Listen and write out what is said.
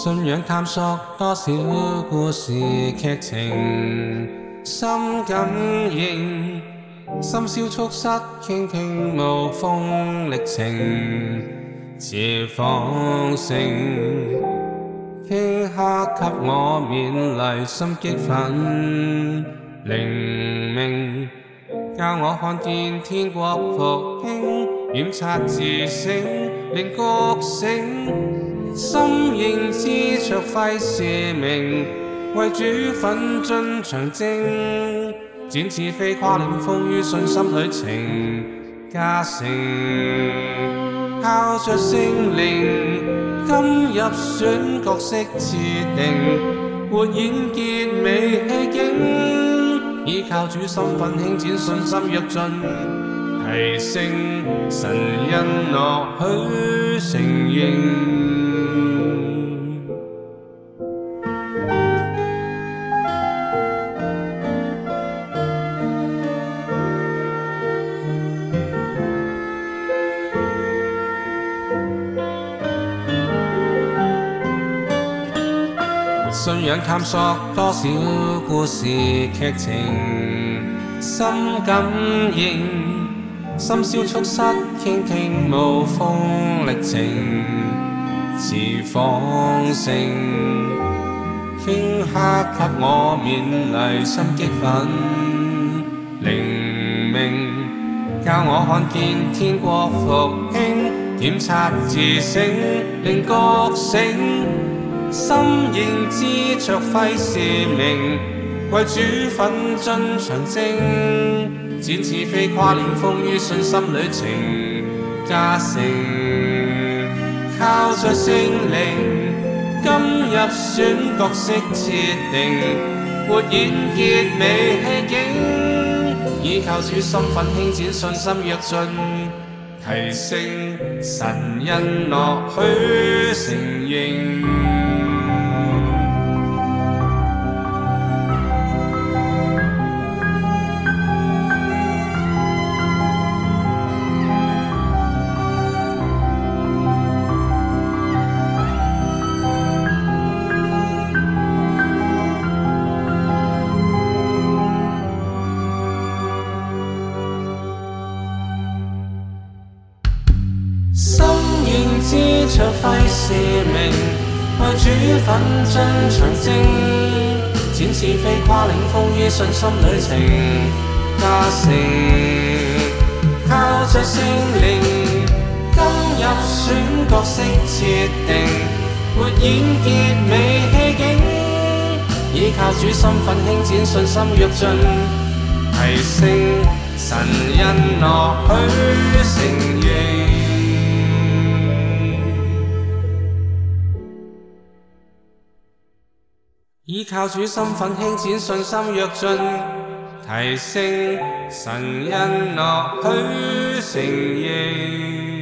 信仰探索多少故事剧情，心感应，深宵促膝倾听无风历程，这放声，听刻给我勉励心激奋，灵命教我看见天国复兴，检察自省令觉醒。心应知，着辉射明，为主奋进长征，展翅飞跨凌风，于信心旅程加成。靠着圣灵，今入选角色设定，活演结尾戏景，依靠主心奋兴，展信心跃进，提升神恩，乐许承认。信仰探索多少故事劇情，心感應，心宵促膝傾聽無風歷程，持放性，頃刻給我勉勵，心激奮，靈命教我看見天國復興，檢察自省，令覺醒。心認知着挥是命，为主粉，进长征，展翅飞跨年风雨，信心旅程加成。靠着圣灵，今日选角色设定，活演结尾戏景，依靠主心份，轻展信心跃进提升神恩乐许承認。着辉是命，为主粉进长征，展翅飞跨领风依信心旅程加成。靠着圣灵，今日选角色设定，没演结尾戏景，依靠主心奋兴，展信心跃进提升。神恩乐许承认？依靠主身份轻展信心，跃进，提升，神恩乐许承认。